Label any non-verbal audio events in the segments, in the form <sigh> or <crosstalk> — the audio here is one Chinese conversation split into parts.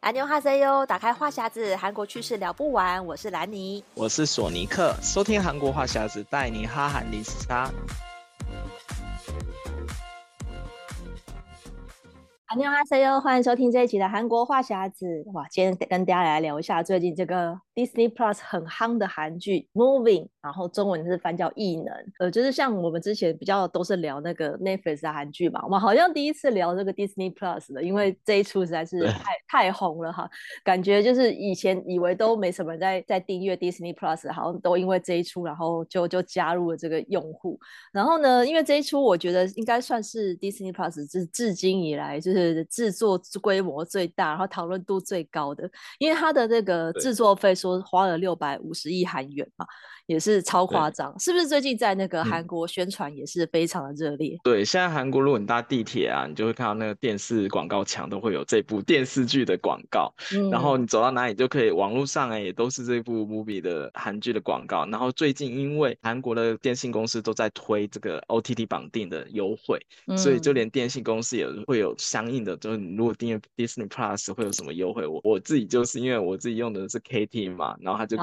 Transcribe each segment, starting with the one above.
阿牛哈塞哟，打开话匣子，韩国趣事聊不完。我是兰尼，我是索尼克，收听韩国话匣子，带你哈韩零时差。阿牛哈塞哟，欢迎收听这一期的韩国话匣子。哇，今天跟大家来聊一下最近这个。Disney Plus 很夯的韩剧《Moving》，然后中文是翻叫《异能》。呃，就是像我们之前比较都是聊那个 Netflix 的韩剧嘛，我们好像第一次聊这个 Disney Plus 的，因为这一出实在是太太红了哈，感觉就是以前以为都没什么人在在订阅 Disney Plus，好像都因为这一出，然后就就加入了这个用户。然后呢，因为这一出我觉得应该算是 Disney Plus 至至今以来就是。制作规模最大，然后讨论度最高的，因为它的那个制作费说花了六百五十亿韩元嘛。也是超夸张，是不是？最近在那个韩国宣传也是非常的热烈。嗯、对，现在韩国如果你搭地铁啊，你就会看到那个电视广告墙都会有这部电视剧的广告。嗯、然后你走到哪里就可以，网络上哎也都是这部 movie 的韩剧的广告。然后最近因为韩国的电信公司都在推这个 OTT 绑定的优惠，嗯、所以就连电信公司也会有相应的，就是你如果订阅 Disney Plus 会有什么优惠。我我自己就是因为我自己用的是 KT 嘛，然后他就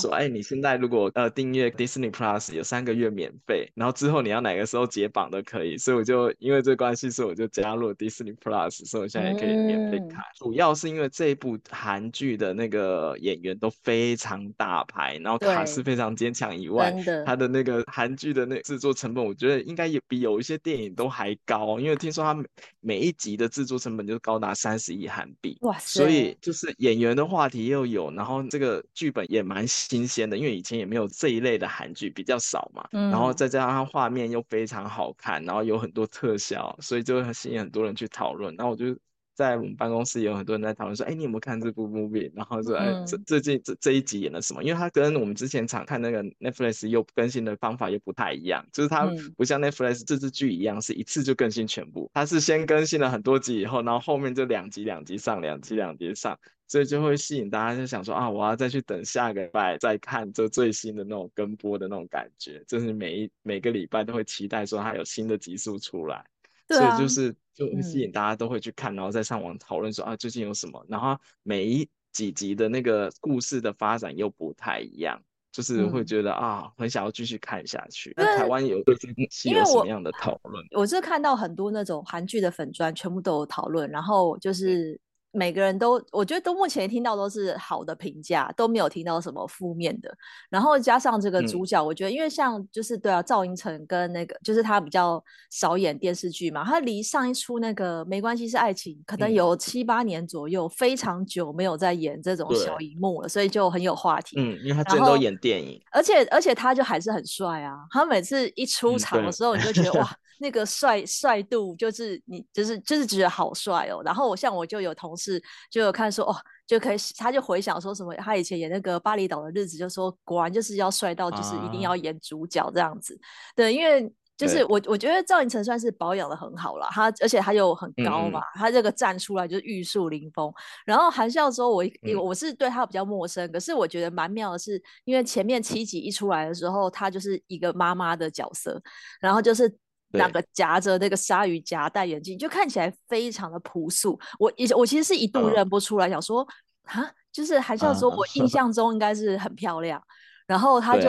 说，哎、啊，你现在如果呃。订阅 Disney Plus 有三个月免费，然后之后你要哪个时候解绑都可以，所以我就因为这关系，所以我就加入了 Disney Plus，所以我现在也可以免费看。嗯、主要是因为这一部韩剧的那个演员都非常大牌，然后卡司非常坚强以外，他的那个韩剧的那制作成本，我觉得应该也比有一些电影都还高，因为听说他每每一集的制作成本就高达三十亿韩币，哇塞！所以就是演员的话题又有，然后这个剧本也蛮新鲜的，因为以前也没有。这一类的韩剧比较少嘛，嗯、然后再加上它画面又非常好看，然后有很多特效，所以就会吸引很多人去讨论。然后我就在我们办公室也有很多人在讨论说，哎，你有没有看这部 movie？然后说，哎，这最近这这一集演了什么？因为它跟我们之前常看那个 Netflix 又更新的方法又不太一样，就是它不像 Netflix 这支剧一样是一次就更新全部，它是先更新了很多集以后，然后后面就两集两集上，两集两集上。所以就会吸引大家，就想说啊，我要再去等下个礼拜再看这最新的那种跟播的那种感觉，就是每一每个礼拜都会期待说它有新的集数出来，对啊、所以就是就会吸引大家都会去看，嗯、然后再上网讨论说啊，最近有什么，然后每一几集的那个故事的发展又不太一样，就是会觉得、嗯、啊，很想要继续看下去。那台湾有对这期有什么样的讨论？我是看到很多那种韩剧的粉专，全部都有讨论，然后就是。每个人都，我觉得都目前听到都是好的评价，都没有听到什么负面的。然后加上这个主角，嗯、我觉得因为像就是对啊，赵寅成跟那个就是他比较少演电视剧嘛，他离上一出那个没关系是爱情，可能有七八年左右，嗯、非常久没有在演这种小荧幕了，所以就很有话题。嗯，因为他真的都演电影，而且而且他就还是很帅啊，他每次一出场的时候，你就觉得、嗯、哇。那个帅帅度就是你就是就是觉得好帅哦，然后我像我就有同事就有看说哦，就可以他就回想说什么他以前演那个巴厘岛的日子，就说果然就是要帅到就是一定要演主角这样子，啊、对，因为就是我我觉得赵寅成算是保养的很好了，他而且他又很高嘛，嗯、他这个站出来就是玉树临风。然后韩孝周我一、嗯、我是对他比较陌生，可是我觉得蛮妙的是，因为前面七集一出来的时候，他就是一个妈妈的角色，然后就是。两个夹着那个鲨鱼夹，戴眼镜，就看起来非常的朴素。我以我其实是一度认不出来，想说啊，就是还是要说，我印象中应该是很漂亮。然后他就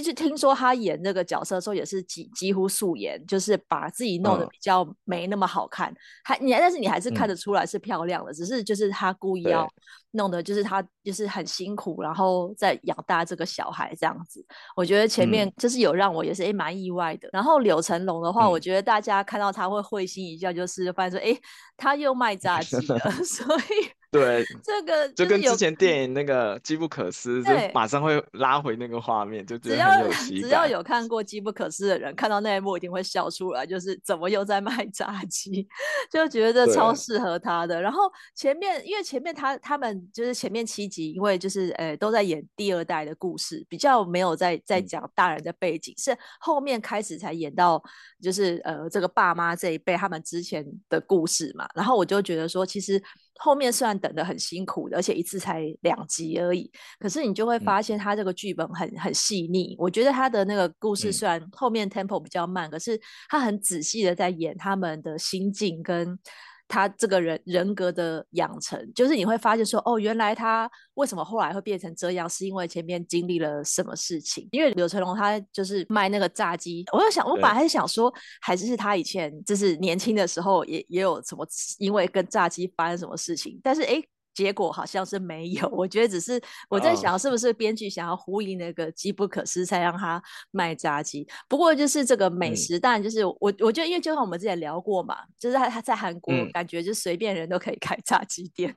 就是听说他演那个角色的时候也是几几乎素颜，就是把自己弄得比较没那么好看。还你但是你还是看得出来是漂亮的，只是就是他故意要。弄的就是他就是很辛苦，然后在养大这个小孩这样子。我觉得前面就是有让我也是诶蛮意外的。然后柳成龙的话，我觉得大家看到他会会心一笑，就是发现说诶他又卖 <laughs> 炸鸡了，<laughs> 所以对，<laughs> 这个就跟之前电影那个《机不可失》，就马上会拉回那个画面，就觉得很有。只要有看过《机不可失》的人，看到那一幕一定会笑出来，就是怎么又在卖炸鸡，<laughs> 就觉得超适合他的。然后前面，因为前面他他们就是前面七集，因为就是呃都在演第二代的故事，比较没有在在讲大人的背景，嗯、是后面开始才演到就是呃这个爸妈这一辈他们之前的故事嘛。然后我就觉得说，其实。后面虽然等得很辛苦的，而且一次才两集而已，可是你就会发现他这个剧本很很细腻。我觉得他的那个故事虽然后面 tempo 比较慢，可是他很仔细的在演他们的心境跟。他这个人人格的养成，就是你会发现说，哦，原来他为什么后来会变成这样，是因为前面经历了什么事情。因为刘成龙他就是卖那个炸鸡，我就想，我本来还是想说，还是是他以前就是年轻的时候也也有什么，因为跟炸鸡发生什么事情，但是哎。结果好像是没有，<laughs> 我觉得只是我在想，是不是编剧想要呼应那个机不可失，才让他卖炸鸡。不过就是这个美食，当然就是我，我觉得，因为就像我们之前聊过嘛，就是他他在韩国感觉就随便人都可以开炸鸡店。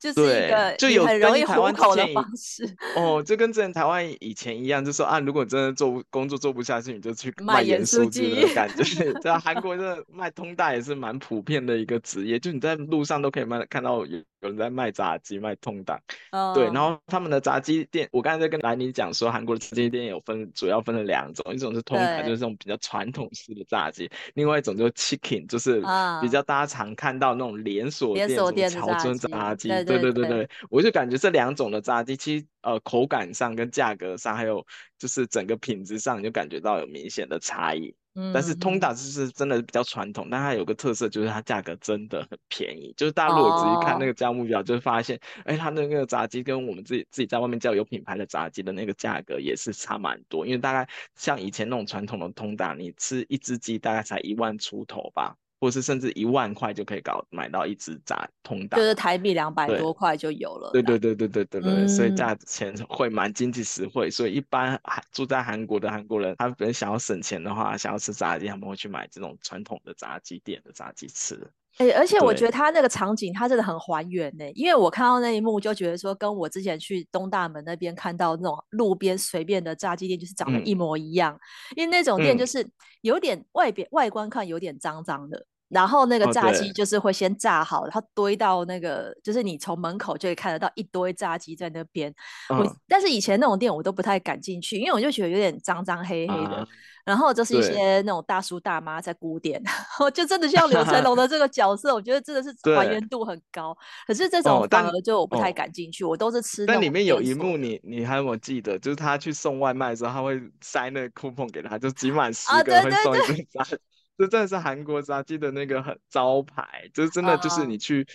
就 <laughs> 是一个就有很容易糊口的方式哦，就跟之前台湾以前一样，就说啊，如果真的做工作做不下去，你就去卖盐酥鸡的感觉。<laughs> 在韩国，这卖通大也是蛮普遍的一个职业，就你在路上都可以卖看到有有人在卖炸鸡、卖通大。哦、对，然后他们的炸鸡店，我刚才在跟兰妮讲说，韩国的炸鸡店有分，主要分了两种，一种是通档，就是这种比较传统式的炸鸡；另外一种就是 chicken，就是比较大家常看到那种连锁店，什么桥村炸鸡。对对对对对，我就感觉这两种的炸鸡，其实呃口感上跟价格上，还有就是整个品质上，你就感觉到有明显的差异。嗯，但是通达就是真的比较传统，但它有个特色就是它价格真的很便宜。就是大家如果仔细看那个价目表，就会发现，哎、哦，它那个炸鸡跟我们自己自己在外面叫有品牌的炸鸡的那个价格也是差蛮多。因为大概像以前那种传统的通达，你吃一只鸡大概才一万出头吧。或是甚至一万块就可以搞买到一只炸通达，就是台币两百多块就有了。对对对对对对对，嗯、所以价钱会蛮经济实惠。所以一般韩住在韩国的韩国人，他们想要省钱的话，想要吃炸鸡，他们会去买这种传统的炸鸡店的炸鸡吃。哎、欸，而且我觉得他那个场景，他真的很还原呢。因为我看到那一幕，就觉得说，跟我之前去东大门那边看到那种路边随便的炸鸡店，就是长得一模一样。嗯、因为那种店就是有点外边、嗯、外观看有点脏脏的。然后那个炸鸡就是会先炸好，然后堆到那个，就是你从门口就可以看得到一堆炸鸡在那边。我但是以前那种店我都不太敢进去，因为我就觉得有点脏脏黑黑的。然后就是一些那种大叔大妈在鼓点，<laughs> 我就真的像柳成 <laughs> 龙的这个角色，我觉得真的是还原度很高。可是这种反而就我不太敢进去，我都是吃。但里面有一幕，你你还有没有记得？就是他去送外卖的时候，他会塞那个 coupon 给他，就集满十个会送一份炸。<laughs> 这真的是韩国炸鸡的那个很招牌，就是真的就是你去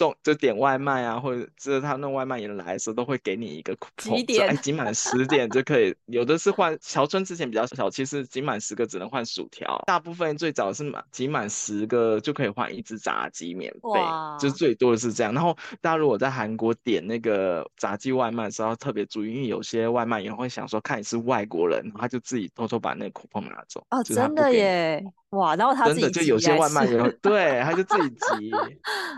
送就点外卖啊，或者就是他弄外卖员来的时候都会给你一个 coupon，集点，哎，集满十点就可以。有的是换乔村之前比较小，其实集满十个只能换薯条，大部分最早是满集满十个就可以换一只炸鸡免费，就最多的是这样。然后大家如果在韩国点那个炸鸡外卖的时候特别注意，因为有些外卖员会想说看你是外国人，他就自己偷偷把那个 coupon 拿走。哦，真的耶。哇，然后他自己真的就有些外卖员 <laughs> 对，他就自己集，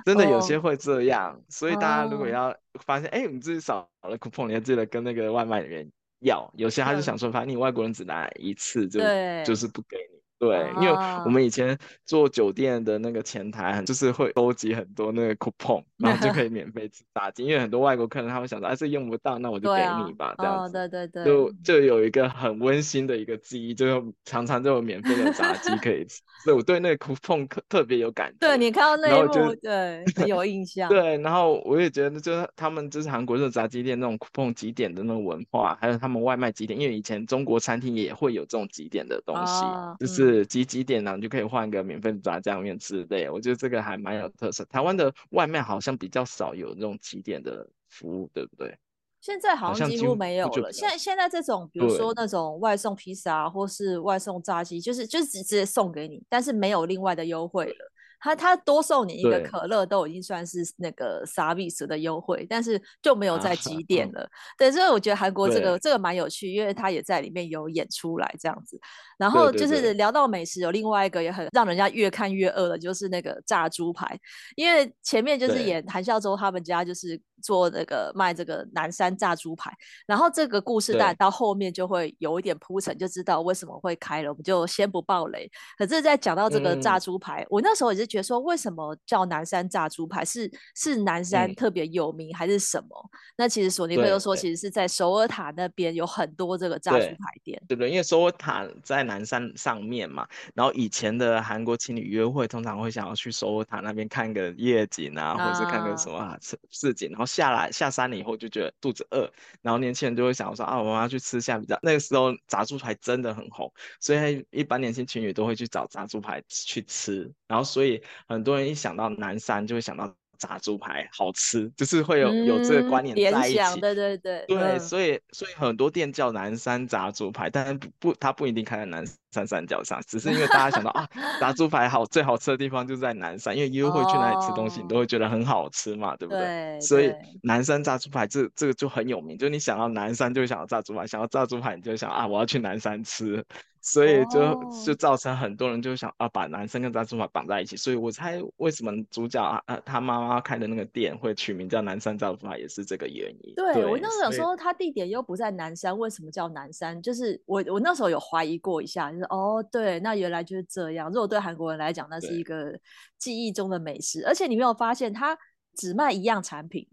真的有些会这样，哦、所以大家如果要发现，哎、哦，你自己少了 coupon，你要记得跟那个外卖员要。有些他就想说，反正你外国人只拿一次就，就是不给你。对，因为我们以前做酒店的那个前台，就是会收集很多那个 coupon，<laughs> 然后就可以免费吃炸鸡。因为很多外国客人他会想说，哎，这用不到，那我就给你吧，这样子。对对对。就就有一个很温馨的一个记忆，就常常就有免费的炸鸡可以吃。<laughs> 所以我对那个 coupon 特特别有感觉。对，你看到那一幕，对，很有印 <laughs> 象。对，然后我也觉得，就是他们就是韩国这种炸鸡店那种 coupon 几点的那种文化，还有他们外卖几点，因为以前中国餐厅也会有这种几点的东西，就是集集点呢。你就可以换个免费的炸酱面之类，我觉得这个还蛮有特色。台湾的外卖好像比较少有那种几点的服务，对不对？现在好像几乎没有了。现在现在这种，比如说那种外送披萨或是外送炸鸡，就是就是直接送给你，但是没有另外的优惠了。他他多送你一个可乐都已经算是那个 service 的优惠，但是就没有在极点了。啊、对，所以我觉得韩国这个这个蛮有趣，因为他也在里面有演出来这样子。然后就是聊到美食，有另外一个也很让人家越看越饿的，就是那个炸猪排，因为前面就是演韩孝周他们家就是。做那个卖这个南山炸猪排，然后这个故事大概到后面就会有一点铺陈，就知道为什么会开了，我们就先不爆雷。可是，在讲到这个炸猪排，嗯、我那时候也是觉得说，为什么叫南山炸猪排？是是南山特别有名，还是什么？嗯、那其实索尼克又说，其实是在首尔塔那边有很多这个炸猪排店，对不对？因为首尔塔在南山上面嘛，然后以前的韩国情侣约会通常会想要去首尔塔那边看个夜景啊，啊或者是看个什么市市景，然后。下来下山了以后就觉得肚子饿，然后年轻人就会想说啊，我们要去吃下比较。那个时候炸猪排真的很红，所以一般年轻情侣都会去找炸猪排去吃。然后所以很多人一想到南山就会想到。炸猪排好吃，就是会有、嗯、有这个观念在一起。对对对，对，嗯、所以所以很多店叫南山炸猪排，但是不不，它不一定开在南山山脚上，只是因为大家想到啊，<laughs> 炸猪排好最好吃的地方就在南山，因为约会去哪里吃东西，你都会觉得很好吃嘛，哦、对不对？对，所以南山炸猪排这这个就很有名，就你想到南山就会想到炸猪排，想到炸猪排你就想啊，我要去南山吃。所以就、oh. 就造成很多人就想啊，把南山跟炸猪排绑在一起。所以我猜为什么主角啊啊他妈妈开的那个店会取名叫南山炸猪排，也是这个原因。对，对我那时候想说，他地点又不在南山，为什么叫南山？就是我我那时候有怀疑过一下，就是哦，对，那原来就是这样。如果对韩国人来讲，那是一个记忆中的美食。而且你没有发现，它只卖一样产品。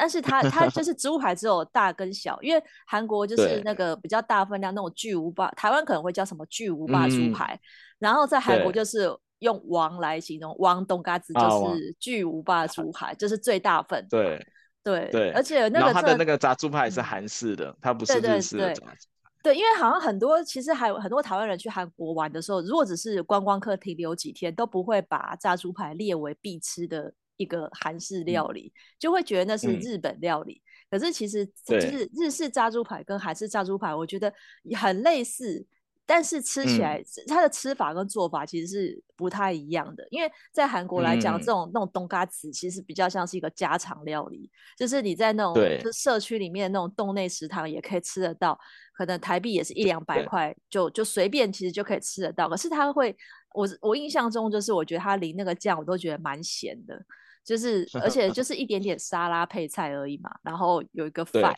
但是它它就是植物牌只有大跟小，因为韩国就是那个比较大分量那种巨无霸，台湾可能会叫什么巨无霸猪排，嗯、然后在韩国就是用王来形容，王东嘎子就是巨无霸猪排，啊、就是最大份。对对对，而且那个它的那个炸猪排是韩式的，它不是日式的炸猪排。对，因为好像很多其实还有很多台湾人去韩国玩的时候，如果只是观光客停留几天，都不会把炸猪排列为必吃的。一个韩式料理，嗯、就会觉得那是日本料理。嗯、可是其实就是日式炸猪排跟韩式炸猪排，我觉得很类似，但是吃起来、嗯、它的吃法跟做法其实是不太一样的。因为在韩国来讲，嗯、这种那种东咖子其实比较像是一个家常料理，就是你在那种就社区里面那种洞内食堂也可以吃得到，可能台币也是一两百块，就就随便其实就可以吃得到。可是它会，我我印象中就是我觉得它淋那个酱，我都觉得蛮咸的。就是，而且就是一点点沙拉配菜而已嘛，然后有一个饭，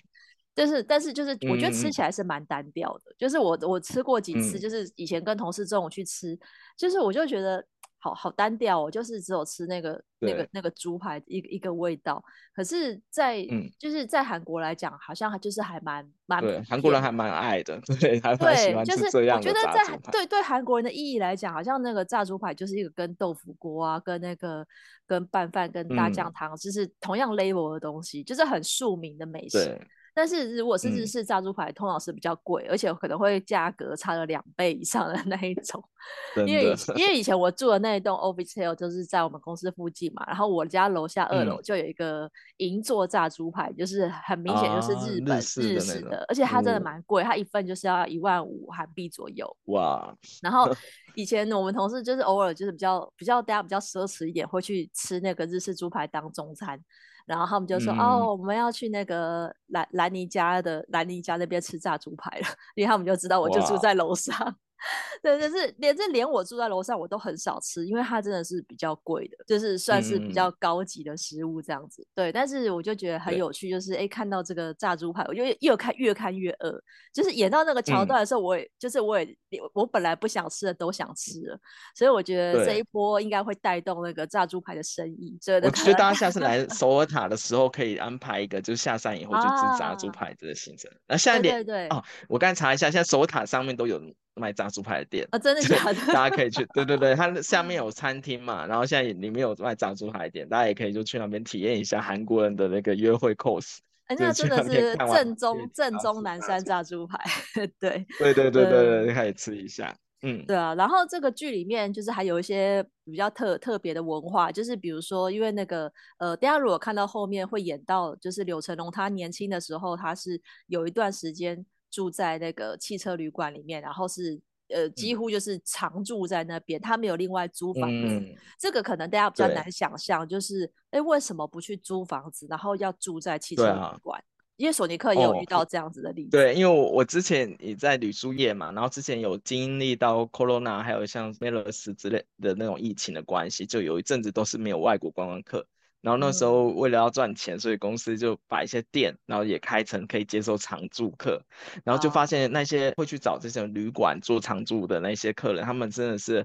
对就是，但是就是我觉得吃起来是蛮单调的。嗯、就是我我吃过几次，就是以前跟同事中午去吃，嗯、就是我就觉得。好好单调哦，就是只有吃那个那个那个猪排一个一个味道。可是在，在、嗯、就是在韩国来讲，好像就是还蛮蛮对韩国人还蛮爱的，<laughs> 对，还蛮喜欢吃这样的。我觉得在对对韩国人的意义来讲，好像那个炸猪排就是一个跟豆腐锅啊，跟那个跟拌饭、跟大酱汤，就是同样 label 的东西，就是很庶民的美食。但是如果是日式炸猪排，嗯、通常是比较贵，而且可能会价格差了两倍以上的那一种。因为因为以前我住的那一栋 office 就是在我们公司附近嘛，然后我家楼下二楼就有一个银座炸猪排，嗯、就是很明显就是日本、啊、日式的，日式的，而且它真的蛮贵，嗯、它一份就是要一万五韩币左右。哇！然后以前我们同事就是偶尔就是比较比较大家比较奢侈一点，会去吃那个日式猪排当中餐。然后他们就说：“嗯、哦，我们要去那个兰兰尼家的兰尼家那边吃炸猪排了，因为他们就知道我就住在楼上。” <laughs> 对，就是连这连我住在楼上，我都很少吃，因为它真的是比较贵的，就是算是比较高级的食物这样子。嗯、对，但是我就觉得很有趣，就是哎对，看到这个炸猪排，我就越看越看越饿。就是演到那个桥段的时候，我也、嗯、就是我也我本来不想吃的都想吃了，所以我觉得这一波应该会带动那个炸猪排的生意。对，我觉得大家下次 <laughs> 来首尔塔的时候，可以安排一个，就是下山以后就吃炸猪排这个行程。那、啊、现在点对，对对哦，我刚才查一下，现在首尔塔上面都有。卖炸猪排的店啊，真的假的？大家可以去，对对对，它 <laughs> 下面有餐厅嘛，然后现在里面有卖炸猪排的店，大家也可以就去那边体验一下韩国人的那个约会 course。<laughs> 哎，那真的是正宗正宗南山炸猪排，<laughs> 对对对对对对，可以吃一下。嗯，对啊，然后这个剧里面就是还有一些比较特特别的文化，就是比如说，因为那个呃，大家如果看到后面会演到，就是柳成龙他年轻的时候，他是有一段时间。住在那个汽车旅馆里面，然后是呃几乎就是常住在那边，他没有另外租房子。嗯、这个可能大家比较难想象，就是哎，为什么不去租房子，然后要住在汽车旅馆？因为索尼克也有遇到这样子的例子。哦、对，因为我我之前也在旅宿业嘛，然后之前有经历到 Corona，还有像 MERS 之类的那种疫情的关系，就有一阵子都是没有外国观光客。然后那时候为了要赚钱，嗯、所以公司就把一些店，然后也开成可以接受常住客。然后就发现那些会去找这些旅馆做常住的那些客人，他们真的是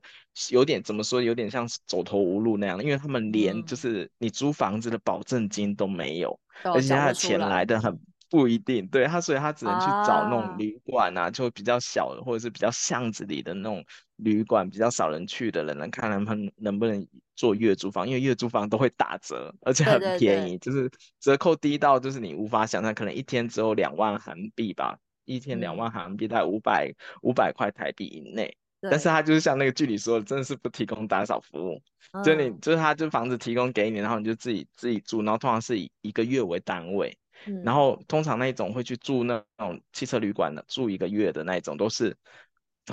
有点怎么说，有点像走投无路那样，因为他们连就是你租房子的保证金都没有。而且他的钱来的很不一定，对他，所以他只能去找那种旅馆啊，啊就比较小的或者是比较巷子里的那种旅馆，比较少人去的人，能看他们能不能做月租房，因为月租房都会打折，而且很便宜，对。对对，就是折扣低到就是你无法想象，可能一天只有两万韩币吧，一天两万韩币，大概五百五百块台币以内。但是他就是像那个剧里说的，真的是不提供打扫服务，嗯、就你就是他就房子提供给你，然后你就自己自己住，然后通常是以一个月为单位，嗯、然后通常那种会去住那种汽车旅馆的，住一个月的那种都是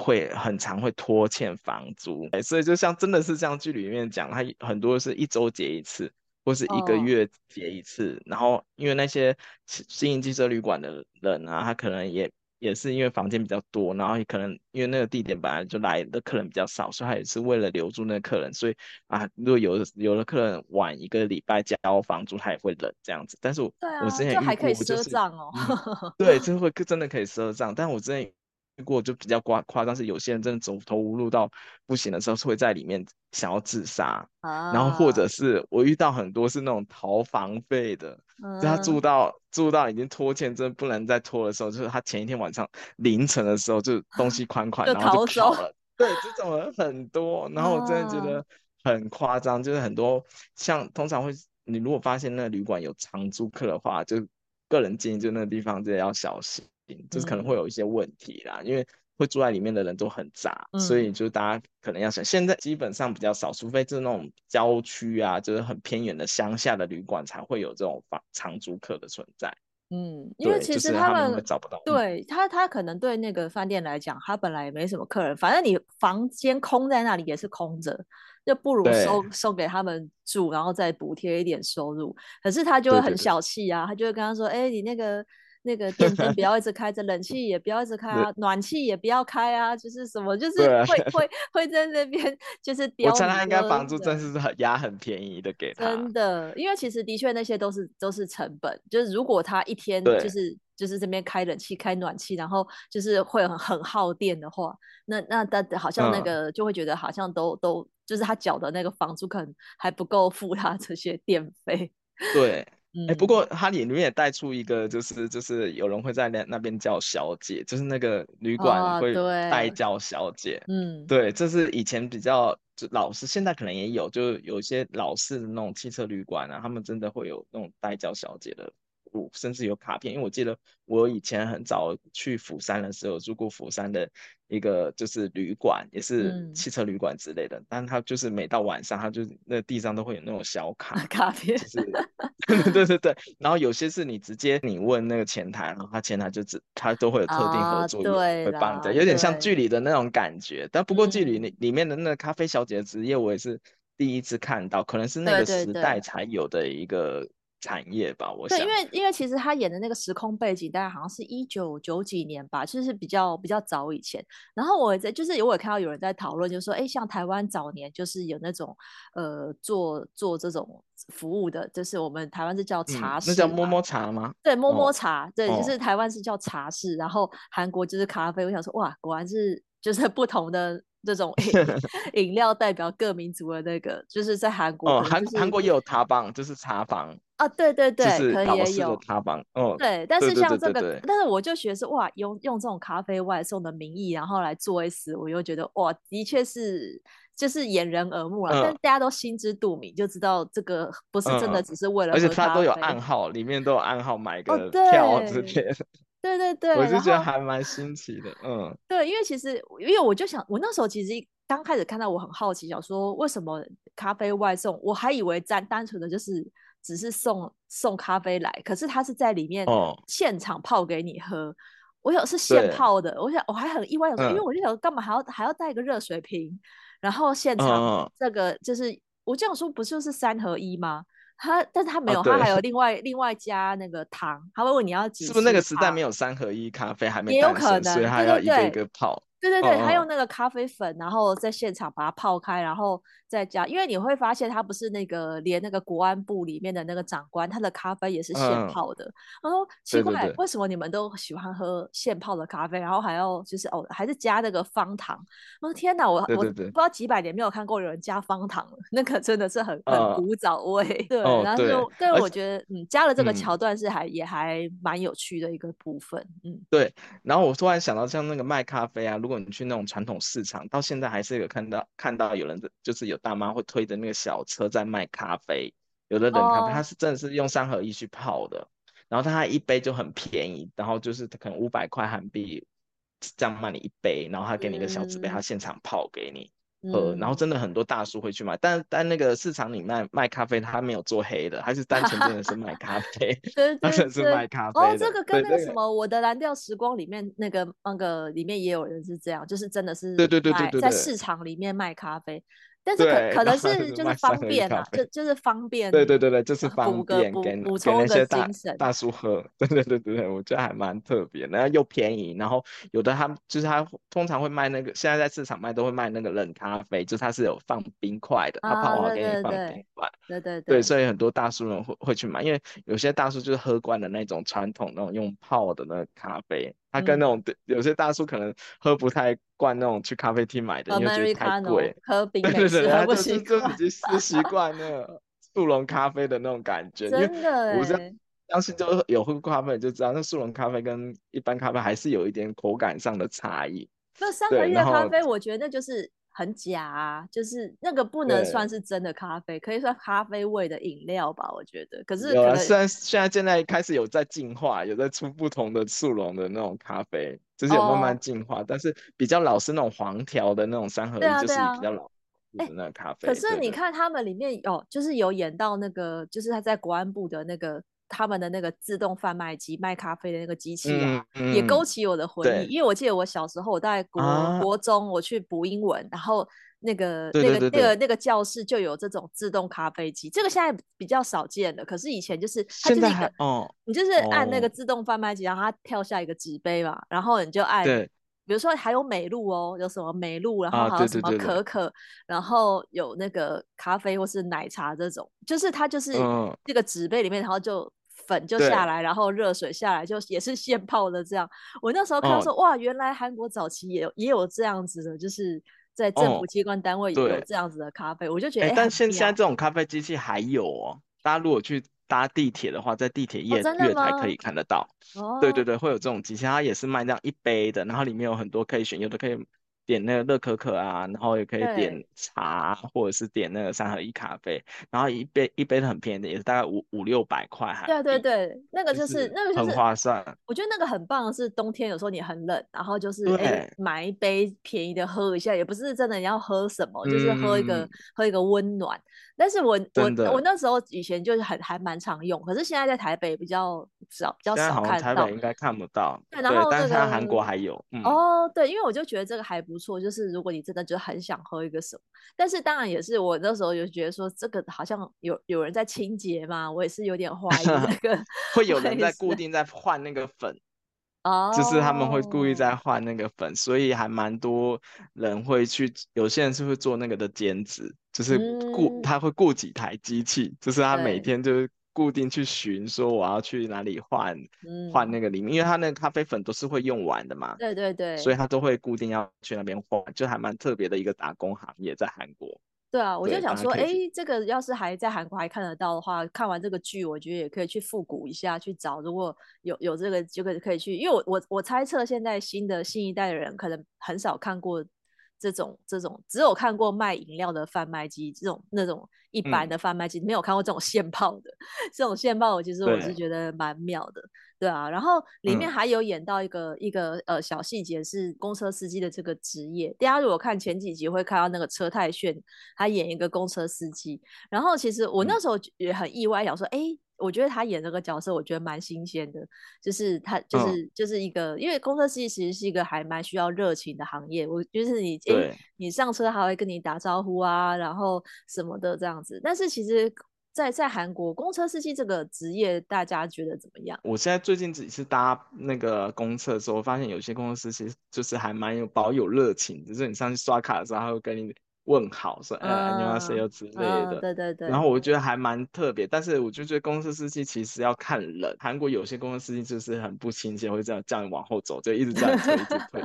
会很常会拖欠房租，所以就像真的是像剧里面讲，他很多是一周结一次，或是一个月结一次，哦、然后因为那些经营汽车旅馆的人啊，他可能也。也是因为房间比较多，然后也可能因为那个地点本来就来的客人比较少，所以他也是为了留住那个客人，所以啊，如果有有的客人晚一个礼拜交房租，他也会忍这样子。但是我，啊、我之前还可以赊账哦。嗯、对，<laughs> 这会真的可以赊账，但我之前。如果就比较夸夸张，是有些人真的走投无路到不行的时候，是会在里面想要自杀，啊、然后或者是我遇到很多是那种逃房费的，嗯、就他住到住到已经拖欠，真的不能再拖的时候，就是他前一天晚上凌晨的时候就东西款款，<laughs> 然后就跑了。对，这种人很多，然后我真的觉得很夸张，啊、就是很多像通常会，你如果发现那个旅馆有常租客的话，就个人建议就那个地方真的要小心。就是可能会有一些问题啦，嗯、因为会住在里面的人都很杂，嗯、所以就大家可能要想，现在基本上比较少，除非就是那种郊区啊，就是很偏远的乡下的旅馆才会有这种房长租客的存在。嗯，因为其实他们，找不到，对他他可能对那个饭店来讲，他本来也没什么客人，反正你房间空在那里也是空着，就不如收对收给他们住，然后再补贴一点收入。可是他就会很小气啊，对对对，他就会跟他说：“哎、欸，你那个。”那个电 <laughs> 灯不要一直开着，冷气也不要一直开啊，暖气也不要开啊，就是什么，就是会 <laughs> 会会在那边就是。我猜他应该房租真是很压很便宜的给他。真的，因为其实的确那些都是都是成本，就是如果他一天就是就是这边开冷气开暖气，然后就是会很很耗电的话，那那他好像那个就会觉得好像都都就是他缴的那个房租可能还不够付他这些电费。<laughs> 对。哎、欸，不过它里面也带出一个，就是就是有人会在那那边叫小姐，就是那个旅馆会带叫小姐。哦、嗯，对，这是以前比较就老式，现在可能也有，就有一些老式的那种汽车旅馆啊，他们真的会有那种带叫小姐的。甚至有卡片，因为我记得我以前很早去釜山的时候，住过釜山的一个就是旅馆，也是汽车旅馆之类的。嗯、但他就是每到晚上，他就那地上都会有那种小卡 <laughs> 卡片，就是 <laughs> 对对对。然后有些是你直接你问那个前台，然后他前台就只他都会有特定合作，啊、会帮你，有点像剧里的那种感觉。但不过剧里里里面的那个咖啡小姐的职业，我也是第一次看到，可能是那个时代才有的一个。产业吧，我想对，因为因为其实他演的那个时空背景，大概好像是一九九几年吧，就是比较比较早以前。然后我在就是我也看到有人在讨论，就是说，哎，像台湾早年就是有那种呃做做这种服务的，就是我们台湾是叫茶室，嗯，那叫摸摸茶吗？对，摸摸茶，哦、对，就是台湾是叫茶室，哦、然后韩国就是咖啡。我想说，哇，果然是就是不同的。这种饮 <laughs> 饮料代表各民族的那个，就是在韩国，哦，韩韩国也有茶坊，就是茶坊。啊，对对对，就是可能也有茶坊，哦，对，但是像这个，但是我就觉得是哇，用用这种咖啡外送的名义，然后来做一次，我又觉得哇，的确是就是掩人耳目了，嗯、但大家都心知肚明，就知道这个不是真的，只是为了、嗯，而且它都有暗。号，里面都有暗号，买个票之类的。哦对对对，我就觉得还蛮新奇的，嗯，<laughs> 对，因为其实，因为我就想，我那时候其实刚开始看到，我很好奇，想说为什么咖啡外送，我还以为单单纯的就是只是送送咖啡来，可是他是在里面现场泡给你喝，哦、我想是现泡的，我想我还很意外，说，因为我就想干嘛还要还要带一个热水瓶，然后现场这个就是我这样说不就是三合一吗？他但是他没有，他还有 <laughs> 另外另外加那个糖，他会问你要几？是不是那个时代没有三合一咖啡还没？也有可能，所以他要一个一个泡。对对对，他用那个咖啡粉，然后在现场把它泡开，然后。再加，因为你会发现他不是那个连那个国安部里面的那个长官，他的咖啡也是现泡的。他、嗯、说奇怪为什么你们都喜欢喝现泡的咖啡，然后还要就是哦，还是加那个方糖？我说天哪，我我不知道几百年没有看过有人加方糖了，那个真的是很很古早味。嗯、对，哦、然后就对，我觉得嗯，加了这个桥段是还、嗯、也还蛮有趣的一个部分。嗯，对。然后我突然想到，像那个卖咖啡啊，如果你去那种传统市场，到现在还是有看到看到有人就是有。大妈会推着那个小车在卖咖啡，有的冷咖啡，它是真的是用三合一去泡的，然后他一杯就很便宜，然后就是可能五百块韩币这样卖你一杯，然后他给你一个小纸杯，他现场泡给你喝，然后真的很多大叔会去买，但但那个市场里卖卖咖啡，他没有做黑的，他是单纯真的是卖咖啡，对对对，是卖咖啡。哦，这个跟那个什么我的蓝调时光里面那个那个里面也有人是这样，就是真的是对对对对对，在市场里面卖咖啡。但是可可能是就是方便啊，就就是方便。对对对对，就是方便，给补充那些大大叔喝。<laughs> 对对对对对，我觉得还蛮特别，然后又便宜。然后有的他就是他通常会卖那个，现在在市场卖都会卖那个冷咖啡，就是它是有放冰块的，他泡好给你放冰块。对对对，所以很多大叔人会会去买，因为有些大叔就是喝惯了那种传统那种用泡的那个咖啡。他跟那种、嗯、有些大叔可能喝不太惯那种去咖啡厅买的，因为觉得太贵。喝冰对对对，他就是就已经是习惯那个速溶咖啡的那种感觉。真的，我当时就有喝过咖啡就知道，那速溶咖啡跟一般咖啡还是有一点口感上的差异。那三合一的咖啡，我觉得就是。很假啊，就是那个不能算是真的咖啡，可以算咖啡味的饮料吧，我觉得。可是虽然现在现在开始有在进化，有在出不同的速溶的那种咖啡，就是有慢慢进化，哦，但是比较老是那种黄条的那种三合一，就是比较老的那咖啡。可是你看他们里面有，就是有演到那个，就是他在国安部的那个。他们的那个自动贩卖机卖咖啡的那个机器啊，嗯嗯、也勾起我的回忆。因为我记得我小时候，我在国、啊、国中，我去补英文，然后那个那个那个那个教室就有这种自动咖啡机。这个现在比较少见了，可是以前就是它就是一个，哦、你就是按那个自动贩卖机，然后它跳下一个纸杯嘛，然后你就按。比如说还有美露哦，有什么美露，然后还有什么可可，啊、对对对对，然后有那个咖啡或是奶茶这种，就是它就是这个纸杯里面，然后就。粉就下来，然后热水下来，就也是现泡的这样。我那时候看到说，哦、哇，原来韩国早期也有也有这样子的，就是在政府机关单位也有这样子的咖啡，哦、我就觉得。欸、但现在这种咖啡机器还有哦，大家如果去搭地铁的话，在地铁月月台可以看得到。哦，对对对，会有这种机器，它也是卖这样一杯的，然后里面有很多可以选，有的可以。点那个乐可可啊，然后也可以点茶，或者是点那个三合一咖啡，然后一杯一杯很便宜的，也是大概五五六百块。对对对，那个就是、就是、那个就是很划算。我觉得那个很棒的是冬天有时候你很冷，然后就是哎买一杯便宜的喝一下，也不是真的你要喝什么，就是喝一个、嗯、喝一个温暖。但是我我我那时候以前就是很还蛮常用，可是现在在台北比较少比较少看到。台北应该看不到。对，然后、那个、但是韩国还有。嗯、哦，对，因为我就觉得这个还不错，就是如果你真的就很想喝一个什么，但是当然也是我那时候就觉得说这个好像有有人在清洁嘛，我也是有点 <laughs> 怀疑那个。会有人在固定在换那个粉。哦，就是他们会故意在换那个粉，所以还蛮多人会去，有些人是会做那个的兼职，就是雇、嗯、他会雇几台机器，就是他每天就是固定去寻，说我要去哪里换换那个里面，因为他那个咖啡粉都是会用完的嘛，对对对，所以他都会固定要去那边换，就还蛮特别的一个打工行业在韩国。对啊，我就想说，哎，这个要是还在韩国还看得到的话，看完这个剧，我觉得也可以去复古一下，去找如果有有这个就可以可以去，因为我我我猜测现在新的新一代的人可能很少看过这种这种，只有看过卖饮料的贩卖机，这种那种一般的贩卖机，嗯，没有看过这种现泡的，这种现泡，其实我是觉得蛮妙的。对啊，然后里面还有演到一个、嗯、一个呃小细节是公车司机的这个职业。大家如果看前几集会看到那个车太炫，他演一个公车司机。然后其实我那时候也很意外，想说，哎、嗯，我觉得他演这个角色，我觉得蛮新鲜的，就是他就是、嗯、就是一个，因为公车司机其实是一个还蛮需要热情的行业，我就是你诶，你上车还会跟你打招呼啊，然后什么的这样子，但是其实。在在韩国，公车司机这个职业，大家觉得怎么样？我现在最近只是搭那个公车的时候，发现有些公车司机就是还蛮有保有热情，就是你上去刷卡的时候，他会跟你。问好说哎，你好之类的，对对对。然后我觉得还蛮特别，但是我就觉得公司司机其实要看人。韩国有些公司司机就是很不亲切，会这样叫你往后走，就一直这样推，一直推，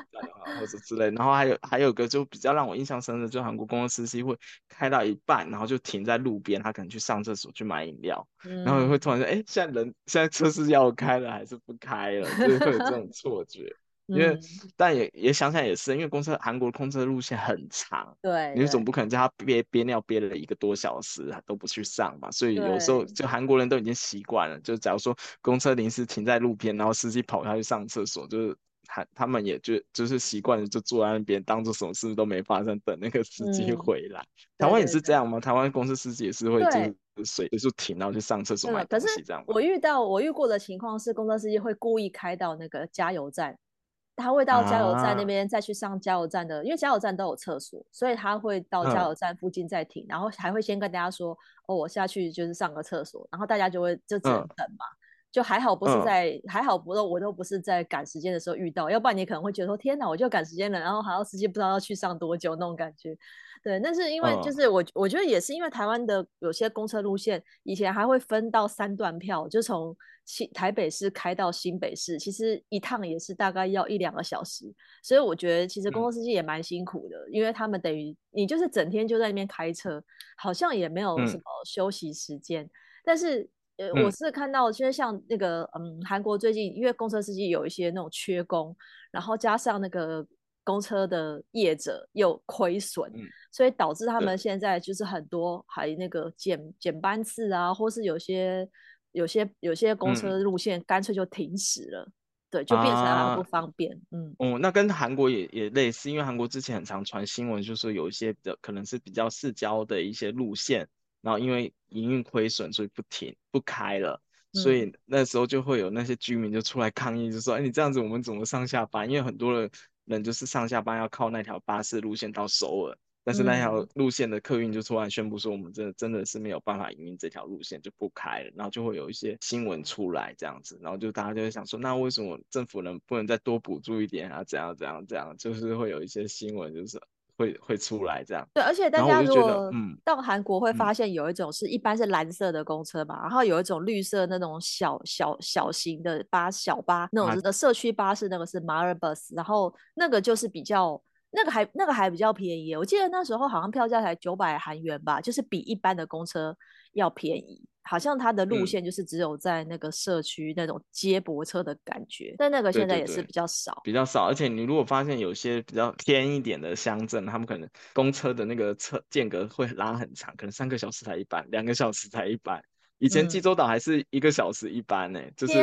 或者之类。然后还有还有个就比较让我印象深的，就韩国公司司机会开到一半，然后就停在路边，他可能去上厕所去买饮料，嗯、然后会突然说，哎，现在人现在车是要开了还是不开了？就是会有这种错觉。因为，嗯、但也也想想也是，因为公车韩国公车的路线很长，对，你总不可能叫他憋憋尿憋了一个多小时都不去上吧？所以有时候就韩国人都已经习惯了，就假如说公车临时停在路边，然后司机跑下去上厕所，就是他他们也就就是习惯了，就坐在那边当做什么事都没发生，等那个司机回来。嗯、台湾也是这样吗？台湾公车司机也是会就是随就停，然后去上厕所买东西这样。我遇到我遇过的情况是，公车司机会故意开到那个加油站。他会到加油站那边再去上加油站的，啊、因为加油站都有厕所，所以他会到加油站附近再停，嗯、然后还会先跟大家说：“哦，我下去就是上个厕所。”然后大家就会就只能等嘛，嗯、就还好不是在、嗯、还好不都我都不是在赶时间的时候遇到，要不然你可能会觉得说：“天哪，我就赶时间了，然后还要司机不知道要去上多久那种感觉。”对，但是因为就是我我觉得也是因为台湾的有些公车路线以前还会分到三段票，就从新。台北市开到新北市，其实一趟也是大概要一两个小时，所以我觉得其实公车司机也蛮辛苦的，嗯、因为他们等于你就是整天就在那边开车，好像也没有什么休息时间。嗯、但是呃，我是看到，其实像那个嗯，韩国最近因为公车司机有一些那种缺工，然后加上那个公车的业者又亏损，嗯、所以导致他们现在就是很多还那个减减班次啊，或是有些。有些有些公车路线干脆就停驶了，嗯、对，就变成很不方便。啊、嗯，哦，那跟韩国也也类似，因为韩国之前很常传新闻，就是有一些的可能是比较市郊的一些路线，然后因为营运亏损，所以不停不开了，嗯、所以那时候就会有那些居民就出来抗议，就说：“哎，你这样子我们怎么上下班？因为很多人人就是上下班要靠那条巴士路线到首尔。”但是那条路线的客运就突然宣布说，我们真的真的是没有办法营运这条路线，就不开了，然后就会有一些新闻出来这样子，然后就大家就会想说，那为什么政府能不能再多补助一点啊？怎样怎样怎样，就是会有一些新闻就是会会出来这样。对，而且大家如果到韩国会发现有一种是一般是蓝色的公车嘛，嗯、然后有一种绿色那种小小小型的巴小巴那种的社区巴士，那个是马尔 bus，然后那个就是比较。那个还那个还比较便宜，我记得那时候好像票价才九百韩元吧，就是比一般的公车要便宜。好像它的路线就是只有在那个社区那种接驳车的感觉，嗯、但那个现在也是比较少，对对对，比较少。而且你如果发现有些比较偏一点的乡镇，他们可能公车的那个车间隔会拉很长，可能三个小时才一班，两个小时才一班。以前济州岛还是一个小时一班呢、欸，嗯、就是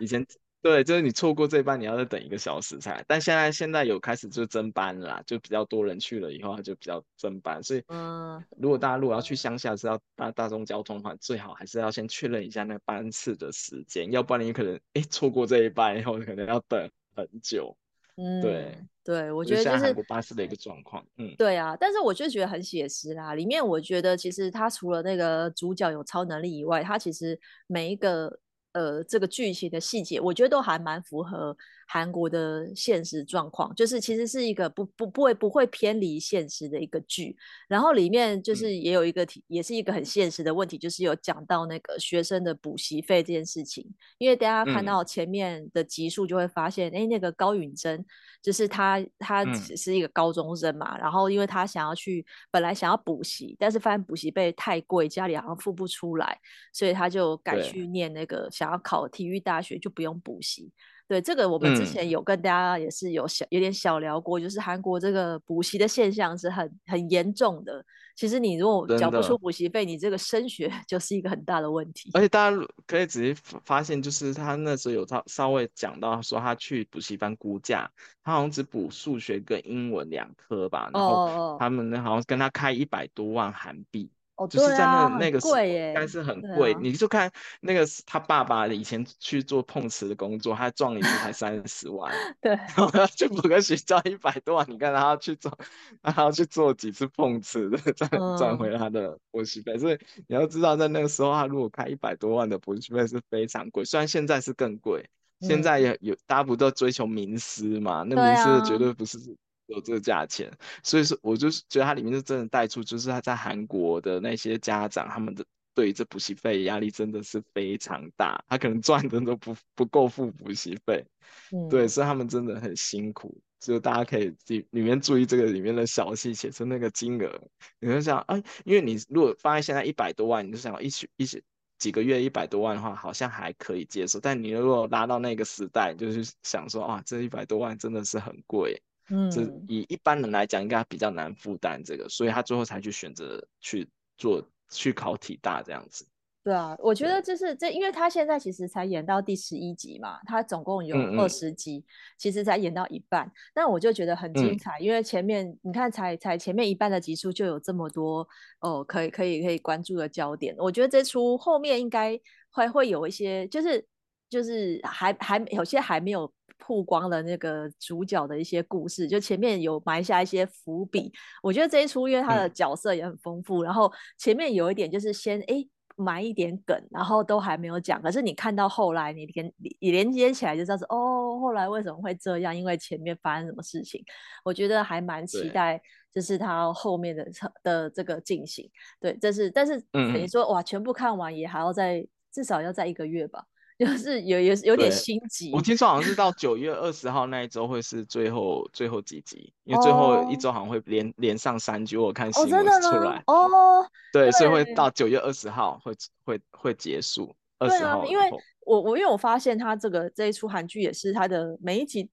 以前。对，就是你错过这一班，你要再等一个小时才。但现在现在有开始就增班了啦，就比较多人去了以后，它就比较增班。所以，嗯，如果大家如果要去乡下是要搭大众交通的话，最好还是要先确认一下那班次的时间，要不然你可能哎错过这一班以后，可能要等很久。嗯，对对，我觉得就是韩国巴士的一个状况。嗯，对啊，但是我就觉得很写实啦。里面我觉得其实它除了那个主角有超能力以外，它其实每一个。呃，这个剧情的细节，我觉得都还蛮符合韩国的现实状况，就是其实是一个不不不会不会偏离现实的一个剧。然后里面就是也有一个题，嗯、也是一个很现实的问题，就是有讲到那个学生的补习费这件事情。因为大家看到前面的集数就会发现，哎、嗯，那个高允贞就是他，他只是一个高中生嘛，嗯、然后因为他想要去，本来想要补习，但是发现补习费太贵，家里好像付不出来，所以他就改去念那个想。要考体育大学就不用补习，对，这个我们之前有跟大家也是有小有点小聊过，嗯、就是韩国这个补习的现象是很很严重的。其实你如果缴不出补习费，你这个升学 <laughs> 就是一个很大的问题。而且大家可以仔细发现，就是他那时候有稍稍微讲到说他去补习班估价，他好像只补数学跟英文两科吧，然后他们呢好像跟他开一百多万韩币。哦，就是在那、啊、那个时候，应该是很贵。啊、你就看那个他爸爸以前去做碰瓷的工作，他撞一次才三十万，<laughs> 对，然后他去补个学校一百多万，你看他要去做，他要去做几次碰瓷的，赚赚回他的补习费。所以你要知道，在那个时候，他如果开一百多万的补习费是非常贵，虽然现在是更贵。现在也有大家不都追求名师嘛？那名师绝对不是有这个价钱，啊、所以说我就是觉得它里面就真的带出，就是他在韩国的那些家长，他们的对于这补习费压力真的是非常大，他可能赚的都不不够付补习费，嗯、对，所以他们真的很辛苦。就大家可以里里面注意这个里面的小细节，就那个金额，你就想，哎，因为你如果放在现在一百多万，你就想一起一起。几个月一百多万的话，好像还可以接受。但你如果拉到那个时代，就是想说，啊，这一百多万真的是很贵，嗯，这以一般人来讲，应该比较难负担这个，所以他最后才去选择去做去考体大这样子。对啊，我觉得就是这，因为他现在其实才演到第十一集嘛，他总共有二十集，嗯嗯，其实才演到一半，但我就觉得很精彩，嗯、因为前面你看才才前面一半的集数就有这么多哦，可以可以可以关注的焦点，我觉得这出后面应该会会有一些，就是就是还还有些还没有曝光了那个主角的一些故事，就前面有埋下一些伏笔，我觉得这一出因为他的角色也很丰富，嗯、然后前面有一点就是先哎。埋一点梗，然后都还没有讲。可是你看到后来，你连你连接起来就知道是哦，后来为什么会这样？因为前面发生什么事情？我觉得还蛮期待，就是他后面的的这个进行。对，这是但是等于说、嗯、哇，全部看完也还要再至少要再一个月吧。就是有有有点心急，我听说好像是到九月二十号那一周会是最后最后几集，因为最后一周好像会连连上三集，我看新闻出来哦，对，所以会到九月二十号会会会结束。二十号，因为我我因为我发现他这个这一出韩剧也是他的每一集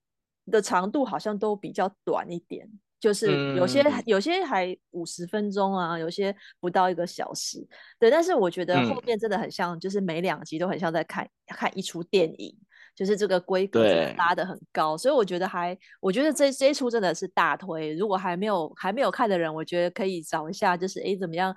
的长度好像都比较短一点。就是有些、嗯、有些还五十分钟啊，有些不到一个小时，对。但是我觉得后面真的很像，就是每两集都很像在看、嗯、看一出电影，就是这个规格拉的很高，所以我觉得还，我觉得这这一出真的是大推。如果还没有还没有看的人，我觉得可以找一下，就是哎怎么样？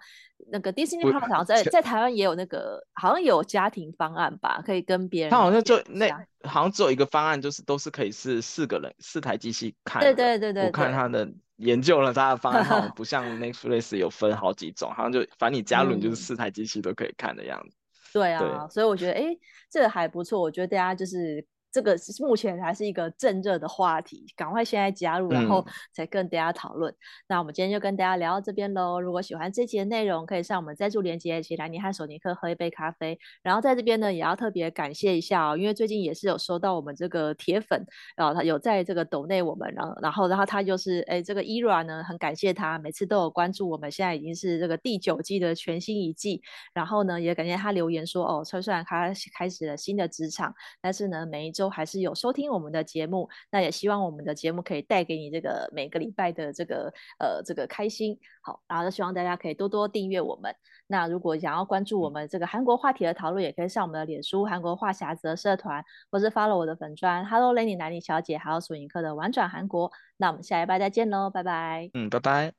那个 Disney Plus 好像在在台湾也有那个，好像有家庭方案吧，可以跟别人。他好像就那好像只有一个方案，就是都是可以是四个人四台机器看。对对对对，我看他的研究了他的方案，好像 <laughs> 不像 Netflix 有分好几种，好像就反正你加入你就是四台机器都可以看的样子。对啊，对所以我觉得哎，这个还不错。我觉得大家就是。这个目前还是一个正热的话题，赶快现在加入，然后才跟大家讨论。嗯、那我们今天就跟大家聊到这边喽。如果喜欢这期的内容，可以上我们赞助连结，请来尼和索尼克喝一杯咖啡。然后在这边呢，也要特别感谢一下哦，因为最近也是有收到我们这个铁粉，然后他有在这个抖内我们，然后然后然后他就是哎，这个 ERA 呢，很感谢他每次都有关注我们，现在已经是这个第九季的全新一季。然后呢，也感谢他留言说哦，虽然他开始了新的职场，但是呢，每一周。还是有收听我们的节目，那也希望我们的节目可以带给你这个每个礼拜的这个呃这个开心。好，然后希望大家可以多多订阅我们。那如果想要关注我们这个韩国话题的讨论，也可以上我们的脸书韩国话匣子的社团，或是 follow 我的粉专 Hello Lenny 南妮小姐，还有索尼克的玩转韩国。那我们下一拜再见喽，拜拜。嗯，拜拜。